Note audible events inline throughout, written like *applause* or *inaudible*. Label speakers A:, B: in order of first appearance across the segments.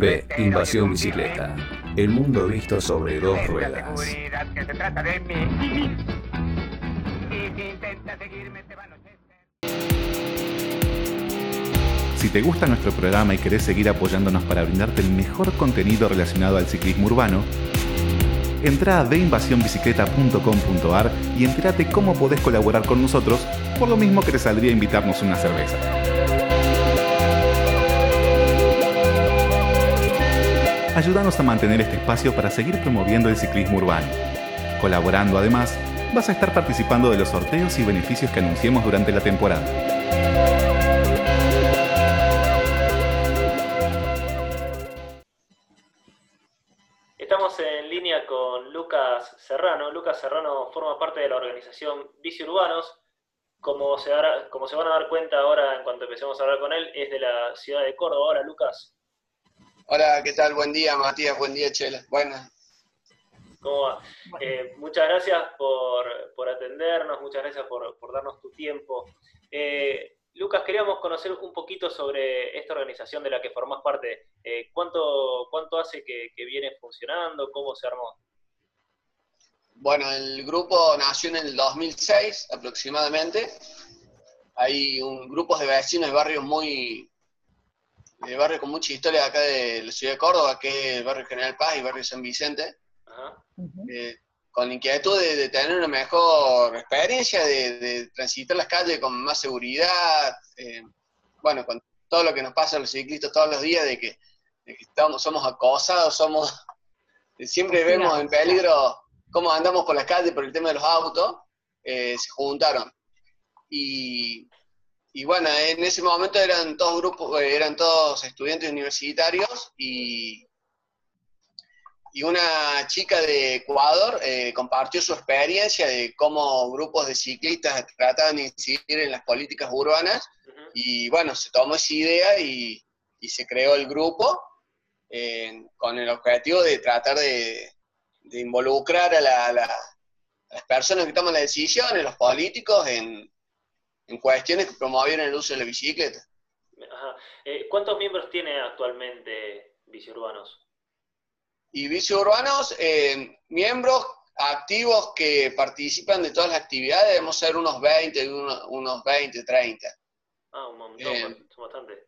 A: B. Invasión bicicleta. El mundo visto sobre dos ruedas. Si te gusta nuestro programa y querés seguir apoyándonos para brindarte el mejor contenido relacionado al ciclismo urbano, entra a deinvasionbicicleta.com.ar y entérate cómo podés colaborar con nosotros, por lo mismo que te saldría invitarnos una cerveza. Ayúdanos a mantener este espacio para seguir promoviendo el ciclismo urbano. Colaborando además, vas a estar participando de los sorteos y beneficios que anunciemos durante la temporada.
B: Serrano. Lucas Serrano forma parte de la organización Bici Urbanos. Como se, como se van a dar cuenta ahora en cuanto empecemos a hablar con él, es de la ciudad de Córdoba. Hola, Lucas.
C: Hola, ¿qué tal? Buen día, Matías. Buen día, Chela. Buenas.
B: ¿Cómo va? Eh, muchas gracias por, atendernos, muchas gracias por, darnos tu tiempo. Eh, Lucas, queríamos conocer un poquito sobre esta organización de la que formás parte. Eh, ¿cuánto, ¿Cuánto hace que, que, viene funcionando? ¿Cómo se armó?
C: Bueno, el grupo nació en el 2006 aproximadamente. Hay un grupo de vecinos de barrios muy, de barrios con mucha historia acá de la ciudad de Córdoba, que es el barrio General Paz y el barrio San Vicente, eh, con la inquietud de, tener una mejor experiencia, de, transitar las calles con más seguridad, eh, bueno, con todo lo que nos pasa a los ciclistas todos los días, de que, estamos, somos acosados, somos, siempre vemos en peligro cómo andamos por la calle por el tema de los autos, eh, se juntaron. Y, bueno, en ese momento eran todos grupos, eh, eran todos estudiantes universitarios y, y una chica de Ecuador eh, compartió su experiencia de cómo grupos de ciclistas trataban de incidir en las políticas urbanas y bueno, se tomó esa idea y, se creó el grupo con el objetivo de tratar de, de involucrar a, las personas que toman las decisiones, los políticos, en, cuestiones que promueven el uso de la bicicleta.
B: Eh, ¿Cuántos miembros tiene actualmente Biciurbanos?
C: Y Biciurbanos, eh, miembros activos que participan de todas las actividades, debemos ser unos 20, unos, 20, 30.
B: Ah, un montón, eh, bastante.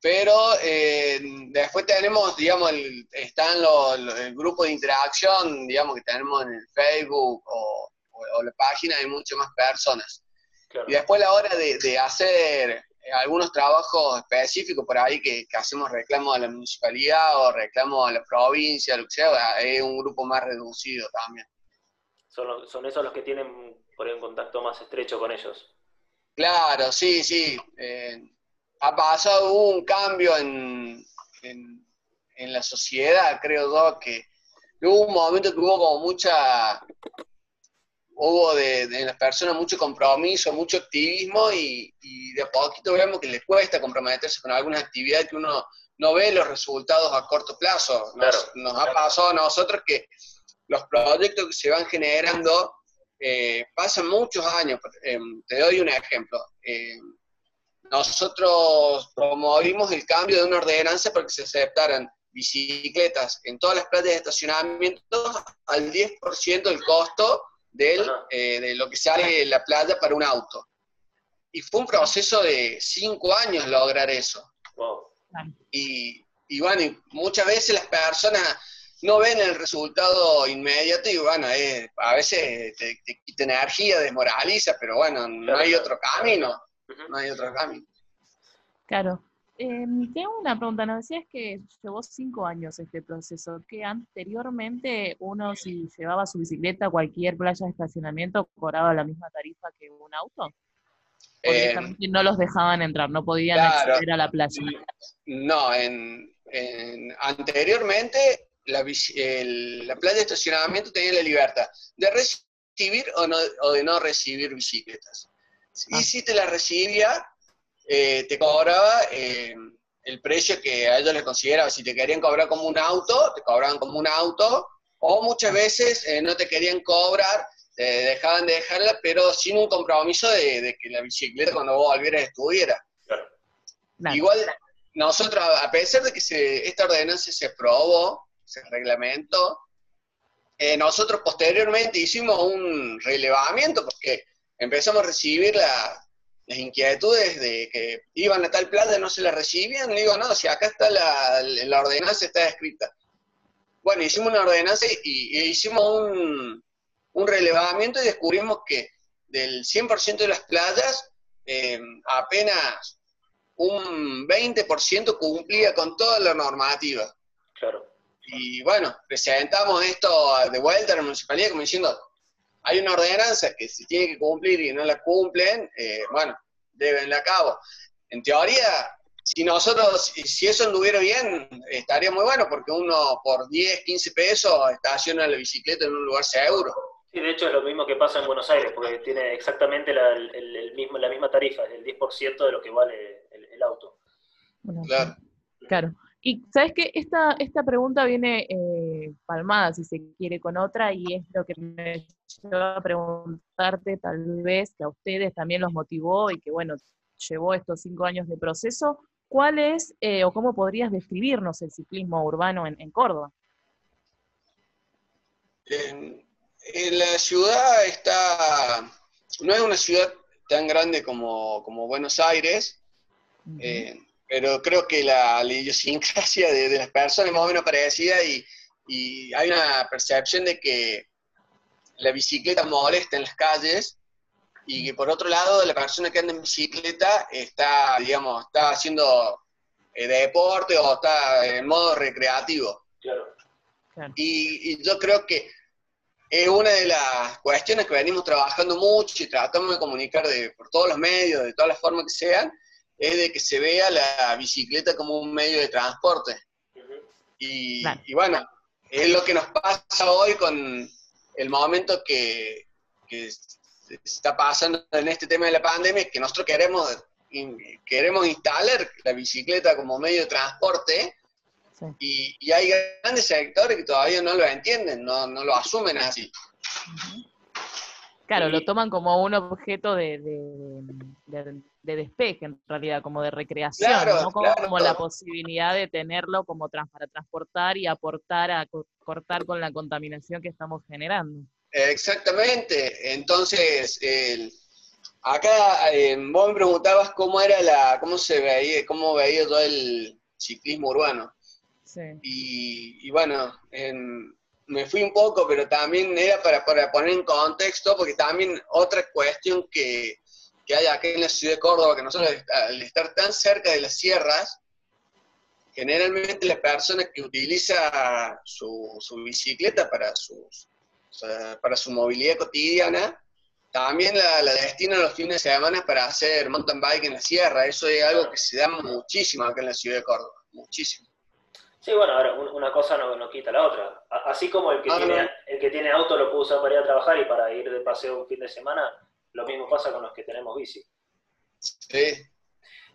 C: Pero eh, después tenemos, digamos, el, están los, el grupo de interacción, digamos, que tenemos en el Facebook o, la página, hay muchas más personas. Y después la hora de, hacer algunos trabajos específicos por ahí que, hacemos reclamos a la municipalidad o reclamos a la provincia, lo que sea, es un grupo más reducido también.
B: Son, son esos los que tienen por ahí un contacto más estrecho con ellos.
C: Claro, sí, sí. Eh, ha pasado un cambio en, en, la sociedad, creo yo, que hubo un momento que hubo como mucha, hubo de, las personas mucho compromiso, mucho activismo y, de a poquito vemos que les cuesta comprometerse con algunas actividades que uno no ve los resultados a corto plazo. Nos, ha pasado a nosotros que los proyectos que se van generando eh, pasan muchos años. Eh, te doy un ejemplo. Eh, nosotros promovimos el cambio de una ordenanza para que se aceptaran bicicletas en todas las plazas de estacionamiento al 10% del costo del, eh, de lo que sale la playa para un auto. Y fue un proceso de cinco años lograr eso. Y, y, bueno, muchas veces las personas no ven el resultado inmediato y bueno, a veces te, te quita energía, desmoraliza, pero bueno, no hay otro camino no hay otro camino.
D: Claro. Eh, tengo una pregunta, nos decías que llevó cinco años este proceso, que anteriormente uno si llevaba su bicicleta a cualquier playa de estacionamiento cobraba la misma tarifa que un auto. Eh, no los dejaban entrar, no podían acceder a la playa.
C: No, en, anteriormente la, la playa de estacionamiento tenía la libertad de recibir o, no, o de no recibir bicicletas. Y ah. si te la recibía, eh, te cobraba eh, el precio que a ellos les consideraba. Si te querían cobrar como un auto, te cobraban como un auto, o muchas veces eh, no te querían cobrar, te dejaban de dejarla, pero sin un compromiso de, que la bicicleta cuando vos volvieras estuviera. Igual, nosotros, a pesar de que se, esta ordenanza se aprobó, se reglamentó, eh, nosotros posteriormente hicimos un relevamiento porque empezamos a recibir las inquietudes de que iban a tal playa y no se la recibían. Le digo, no, si acá está la, la ordenanza, está escrita. Bueno, hicimos una ordenanza y, hicimos un, un, relevamiento y descubrimos que del 100% de las playas, eh, apenas un 20% cumplía con toda la normativa.
B: Claro.
C: Y bueno, presentamos esto de vuelta a la municipalidad como diciendo, hay una ordenanza que se tiene que cumplir y no la cumplen, eh, bueno, deben a cabo. En teoría, si nosotros, si eso anduviera bien, estaría muy bueno, porque uno por 10, 15 pesos estaciona la bicicleta en un lugar seguro.
B: Sí, de hecho es lo mismo que pasa en Buenos Aires, porque tiene exactamente la, el, mismo, la misma tarifa, el 10% de lo que vale el, auto.
C: claro.
D: Claro. Y sabes que esta, esta pregunta viene eh, palmada, si se quiere, con otra, y es lo que me lleva a preguntarte, tal vez, que a ustedes también los motivó y que, bueno, llevó estos cinco años de proceso. ¿Cuál es eh, o cómo podrías describirnos el ciclismo urbano en, Córdoba?
C: En, la ciudad está, no es una ciudad tan grande como, Buenos Aires, pero creo que la, idiosincrasia de, las personas es más o menos parecida y, hay una percepción de que la bicicleta molesta en las calles y que por otro lado la persona que anda en bicicleta está, digamos, está haciendo eh, deporte o está en modo recreativo.
B: Claro.
C: Y, y, yo creo que es una de las cuestiones que venimos trabajando mucho y tratamos de comunicar de, por todos los medios, de todas las formas que sean, es de que se vea la bicicleta como un medio de transporte. y, bueno, es lo que nos pasa hoy con el momento que, que está pasando en este tema de la pandemia, que nosotros queremos, queremos instalar la bicicleta como medio de transporte, y, hay grandes sectores que todavía no lo entienden, no, no lo asumen así.
D: Claro, lo toman como un objeto de, de despeje en realidad, como de recreación, ¿no? como, la posibilidad de tenerlo como para transportar y aportar a cortar con la contaminación que estamos generando.
C: Exactamente, entonces acá eh, vos me preguntabas cómo era la, cómo se veía, cómo veía todo el ciclismo urbano.
D: Sí.
C: Y, bueno, me fui un poco, pero también era para, para poner en contexto, porque también otra cuestión que, que hay aquí en la ciudad de Córdoba, que nosotros al estar tan cerca de las sierras, generalmente las personas que utilizan su, bicicleta para su, para su movilidad cotidiana, también la, la, destinan los fines de semana para hacer mountain bike en la sierra. Eso es algo que se da muchísimo acá en la ciudad de Córdoba, muchísimo.
B: Sí, bueno, ahora una cosa no, no quita la otra. Así como el que, ah, tiene, el que tiene auto lo puede usar para ir a trabajar y para ir de paseo un fin de semana, lo mismo pasa con los que tenemos bici.
C: Sí.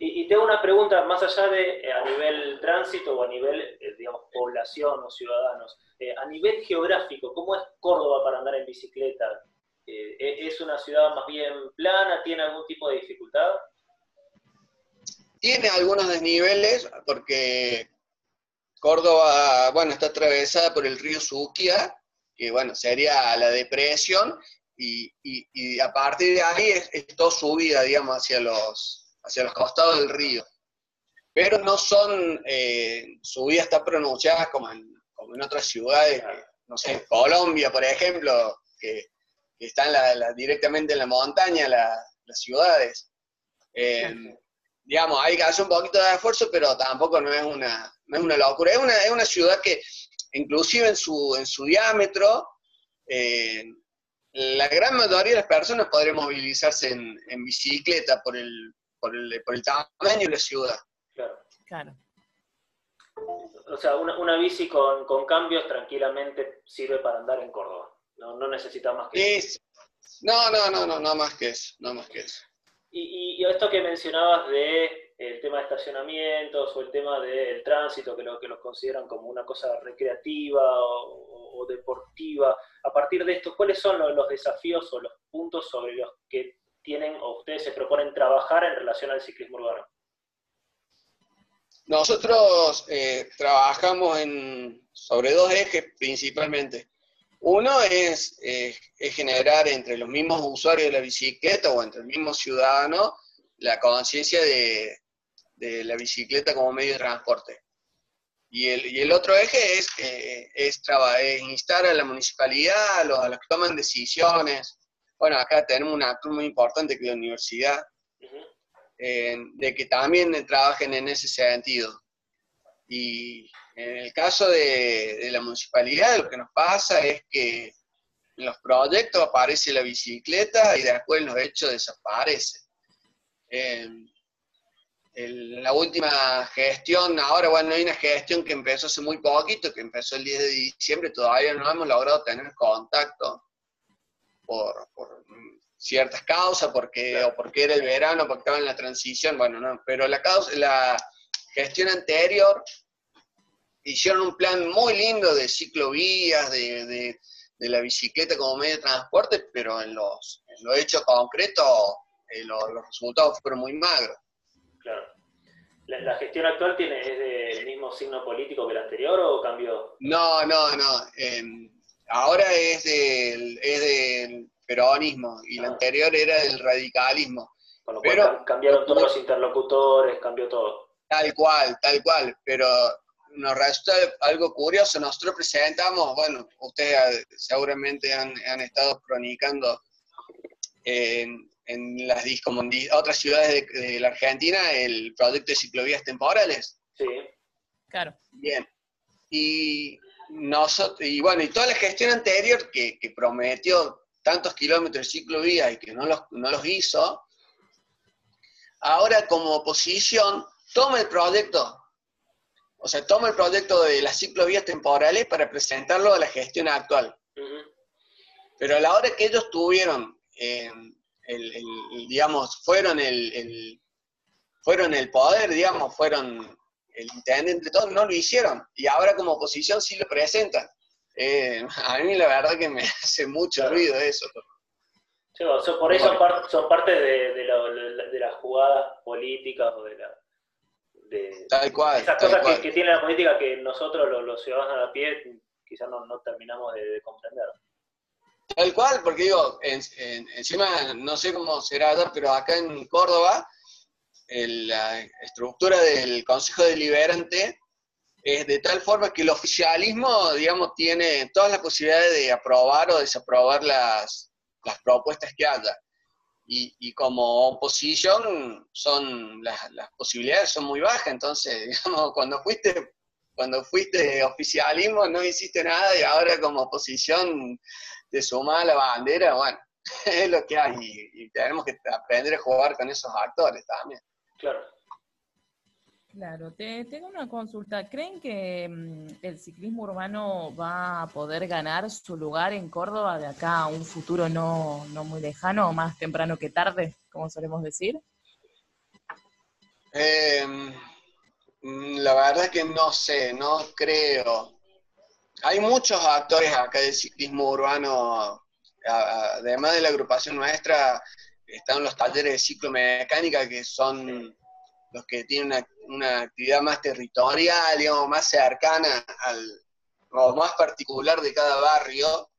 B: Y, tengo una pregunta más allá de eh, a nivel tránsito o a nivel, eh, digamos, población o ciudadanos. Eh, a nivel geográfico, ¿cómo es Córdoba para andar en bicicleta? ¿e-, ¿Es una ciudad más bien plana? ¿Tiene algún tipo de dificultad?
C: Tiene algunos desniveles porque Córdoba, bueno, está atravesada por el río Suquia, que bueno, sería la depresión, y, a partir de ahí es, todo subida, digamos, hacia los, hacia los costados del río. Pero no son eh, subidas tan pronunciadas como en, como en otras ciudades, no sé, Colombia, por ejemplo, que, están directamente en la montaña, las ciudades. Eh, digamos, hay que hacer un poquito de esfuerzo, pero tampoco no es una, no es una locura. Es una, es una ciudad que, inclusive en su, en su diámetro, eh, la gran mayoría de las personas podrían movilizarse en, bicicleta por el, por, el, por el tamaño de la ciudad.
B: Claro.
D: claro.
B: O sea, una, una bici con, con, cambios tranquilamente sirve para andar en Córdoba. No, no necesita más que eso.
C: No, no, no, no, no más que eso. No más que eso.
B: Y, y esto que mencionabas de el tema de estacionamientos o el tema del tránsito, que lo que los consideran como una cosa recreativa o, deportiva. A partir de esto, ¿cuáles son los, desafíos o los puntos sobre los que tienen o ustedes se proponen trabajar en relación al ciclismo urbano?
C: Nosotros eh, trabajamos en, sobre dos ejes principalmente. Uno es, generar entre los mismos usuarios de la bicicleta o entre el mismo ciudadano la conciencia de, de, la bicicleta como medio de transporte. Y el, y el otro eje es, eh, es, es, instar a la municipalidad, a los, a los, que toman decisiones. Bueno, acá tenemos un actor muy importante que es la universidad, eh, de que también trabajen en ese sentido. Y en el caso de, la municipalidad, lo que nos pasa es que en los proyectos aparece la bicicleta y después los hechos desaparece. En la última gestión, ahora bueno, hay una gestión que empezó hace muy poquito, que empezó el 10 de diciembre, todavía no hemos logrado tener contacto por, ciertas causas, porque, o porque era el verano, porque estaba en la transición, bueno, no, pero la, causa, la gestión anterior hicieron un plan muy lindo de ciclovías, de, de, la bicicleta como medio de transporte, pero en los, en lo hechos concretos eh, los resultados fueron muy magros.
B: ¿La, gestión actual tiene, es del mismo signo político que la anterior o cambió?
C: No, no, no. Em, ahora es del, es del peronismo y la ah. anterior era del radicalismo.
B: Con lo cual cambiaron todos los interlocutores, cambió todo.
C: Tal cual, tal cual, pero nos resulta algo curioso. Nosotros presentamos, bueno, ustedes seguramente han, estado cronicando en, en las otras ciudades de, la Argentina el proyecto de ciclovías temporales.
B: Sí.
D: Claro.
C: Bien. Y nosotros, y bueno, y toda la gestión anterior que, que prometió tantos kilómetros de ciclovía y que no los, no los hizo, ahora como oposición toma el proyecto, o sea, toma el proyecto de las ciclovías temporales para presentarlo a la gestión actual. Pero a la hora que ellos tuvieron, eh, el, digamos, fueron el, fueron el poder, digamos, fueron el intendente, todo, no lo hicieron. Y ahora como oposición sí lo presentan. Eh, a mí la verdad que me *laughs* hace mucho ruido eso.
B: por eso son parte de, las jugadas políticas o de la...
C: tal cual.
B: Esas cosas Que, tiene la política que nosotros los, ciudadanos a pie quizás no, terminamos de, comprender.
C: Tal cual, porque digo, encima no sé cómo será pero acá en Córdoba la estructura del Consejo Deliberante es de tal forma que el oficialismo, digamos, tiene todas las posibilidades de aprobar o desaprobar las, las propuestas que haya. Y, y, como oposición son las, las, posibilidades son muy bajas, entonces, *laughs* digamos, cuando fuiste, cuando fuiste oficialismo no hiciste nada y ahora como oposición te suma la bandera, bueno, *laughs* es lo que hay y, y tenemos que aprender a jugar con esos actores también.
B: Claro.
D: Claro, te, tengo una consulta. ¿Creen que mm, el ciclismo urbano va a poder ganar su lugar en Córdoba de acá a un futuro no, muy lejano, o más temprano que tarde, como solemos decir?
C: Em, mm, la verdad es que no sé, no creo. Hay muchos actores acá del ciclismo urbano, además de la agrupación nuestra, están los talleres de ciclomecánica que son los que tienen una, actividad más territorial, digamos, más cercana al, o más particular de cada barrio.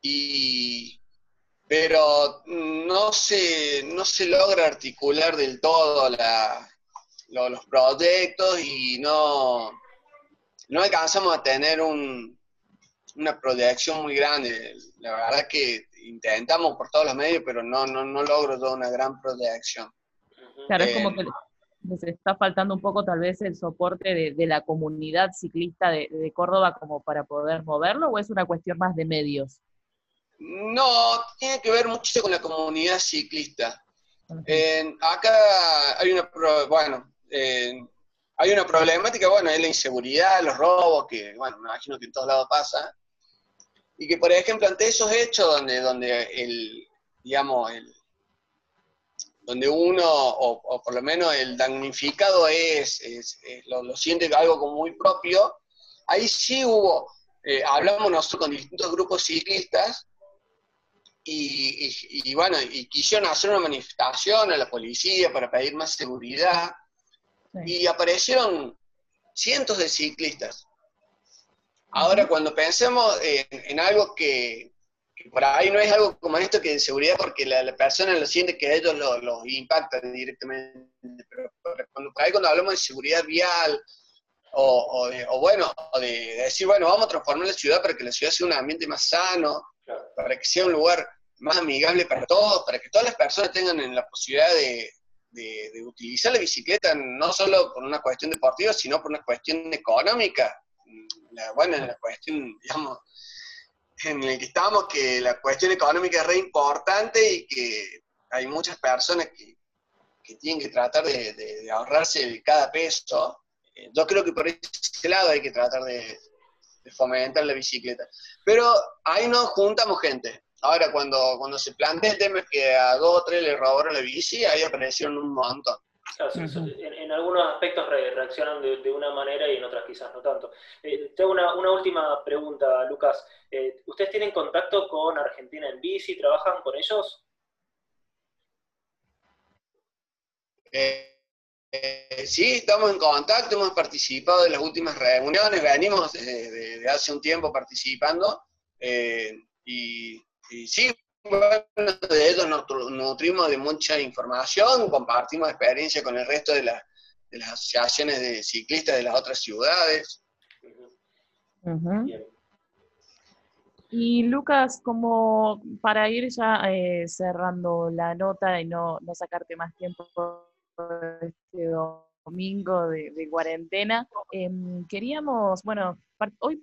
C: Y, pero no se, no se logra articular del todo los proyectos y no, no alcanzamos a tener un, una proyección muy grande. La verdad que intentamos por todos los medios, pero no, no, no logro toda una gran proyección.
D: Claro, es como que les está faltando un poco tal vez el soporte de, la comunidad ciclista de, Córdoba como para poder moverlo, o es una cuestión más de medios?
C: No, tiene que ver mucho con la comunidad ciclista. acá hay una, bueno, hay una problemática, bueno, es la inseguridad, los robos, que, bueno, me imagino que en todos lados pasa, y que, por ejemplo, ante esos hechos donde, donde el, digamos, el, donde uno, o, por lo menos el damnificado es, lo, siente algo como muy propio, ahí sí hubo, eh, hablamos nosotros con distintos grupos ciclistas, y, bueno, y quisieron hacer una manifestación a la policía para pedir más seguridad, y aparecieron cientos de ciclistas. Ahora, cuando pensemos en, algo que, por ahí no es algo como esto que de seguridad, porque la, persona lo siente que a ellos los lo impactan directamente, pero cuando, por ahí cuando hablamos de seguridad vial, o, o, bueno, o de, decir, bueno, vamos a transformar la ciudad para que la ciudad sea un ambiente más sano, para que sea un lugar más amigable para todos, para que todas las personas tengan la posibilidad de, de, utilizar la bicicleta no solo por una cuestión deportiva, sino por una cuestión económica. La, bueno, la cuestión, digamos, en el que estamos, que la cuestión económica es re importante y que hay muchas personas que, que tienen que tratar de, de, ahorrarse cada peso. Eh, yo creo que por ese lado hay que tratar de, fomentar la bicicleta. Pero ahí nos juntamos gente. Ahora, cuando, cuando se plantea el tema que a dos o tres le robaron la bici, ahí aparecieron un montón.
B: en, algunos aspectos reaccionan de, una manera y en otras quizás no tanto. Eh, tengo una, última pregunta, Lucas. Eh, ¿Ustedes tienen contacto con Argentina en bici? ¿Trabajan con ellos?
C: Eh, sí, estamos en contacto, hemos participado en las últimas reuniones, venimos de, hace un tiempo participando y sí, bueno, de ellos nos nutrimos de mucha información, compartimos experiencia con el resto de, de las asociaciones de ciclistas de las otras ciudades.
D: Y Lucas, como para ir ya eh, cerrando la nota y no, no sacarte más tiempo este domingo de, cuarentena, em, queríamos, bueno, hoy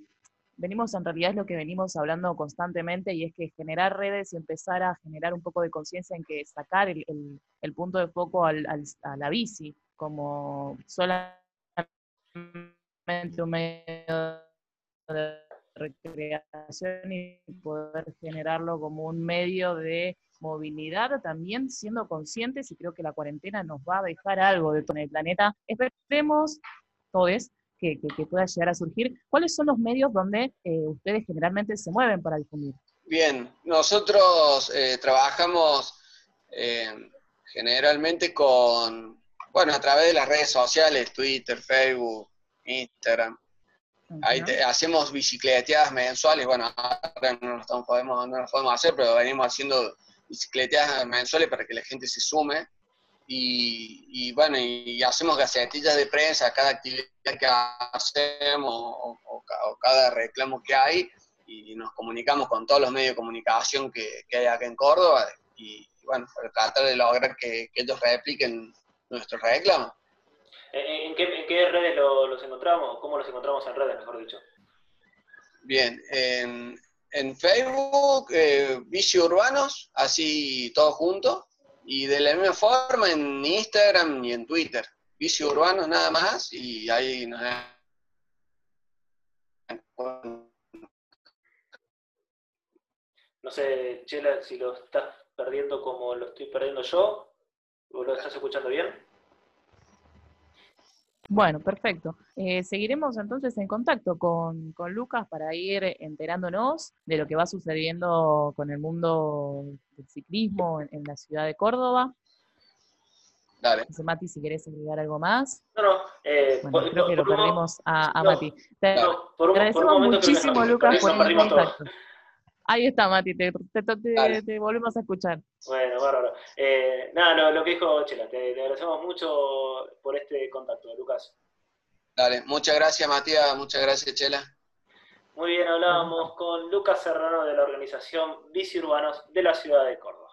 D: venimos en realidad es lo que venimos hablando constantemente y es que generar redes y empezar a generar un poco de conciencia en que sacar el, punto de foco al, a la bici como solamente un medio de recreación y poder generarlo como un medio de movilidad, también siendo conscientes, y creo que la cuarentena nos va a dejar algo de todo el planeta. Esperemos todos que, pueda llegar a surgir. ¿Cuáles son los medios donde eh, ustedes generalmente se mueven para difundir?
C: Bien, nosotros eh, trabajamos eh, generalmente con, bueno, a través de las redes sociales, Twitter, Facebook, Instagram. Ahí hacemos bicicleteadas mensuales, bueno, ahora no lo, podemos, no lo podemos hacer, pero venimos haciendo bicicleteadas mensuales para que la gente se sume y, bueno, y hacemos gacetillas de prensa, cada actividad que hacemos o, cada reclamo que hay, y nos comunicamos con todos los medios de comunicación que, hay acá en Córdoba, y, bueno, para tratar de lograr que, ellos repliquen nuestros reclamos.
B: ¿En qué, redes los encontramos? ¿Cómo los encontramos en redes, mejor dicho?
C: Bien, en, Facebook, eh, Vici Urbanos, así todos juntos. Y de la misma forma en Instagram y en Twitter. Vicio Urbanos nada más y ahí nos...
B: No sé, Chela, si lo estás perdiendo como lo estoy perdiendo yo, o lo estás escuchando bien.
D: Bueno, perfecto. Eh, seguiremos entonces en contacto con, Lucas para ir enterándonos de lo que va sucediendo con el mundo del ciclismo en, la ciudad de Córdoba.
C: Dale.
D: Mati, si querés agregar algo más.
B: No, no. Eh,
D: bueno, creo que lo perdimos a, Mati. Te agradecemos muchísimo, Lucas, por el contacto. Ahí está, Mati, te, te, volvemos a escuchar.
B: Bueno, bárbaro. Eh, nada, lo, que dijo Chela, te, agradecemos mucho por este contacto, Lucas.
C: Dale, muchas gracias, Matías, muchas gracias, Chela.
B: Muy bien, hablábamos con Lucas Serrano de la organización Bici Urbanos de la ciudad de Córdoba.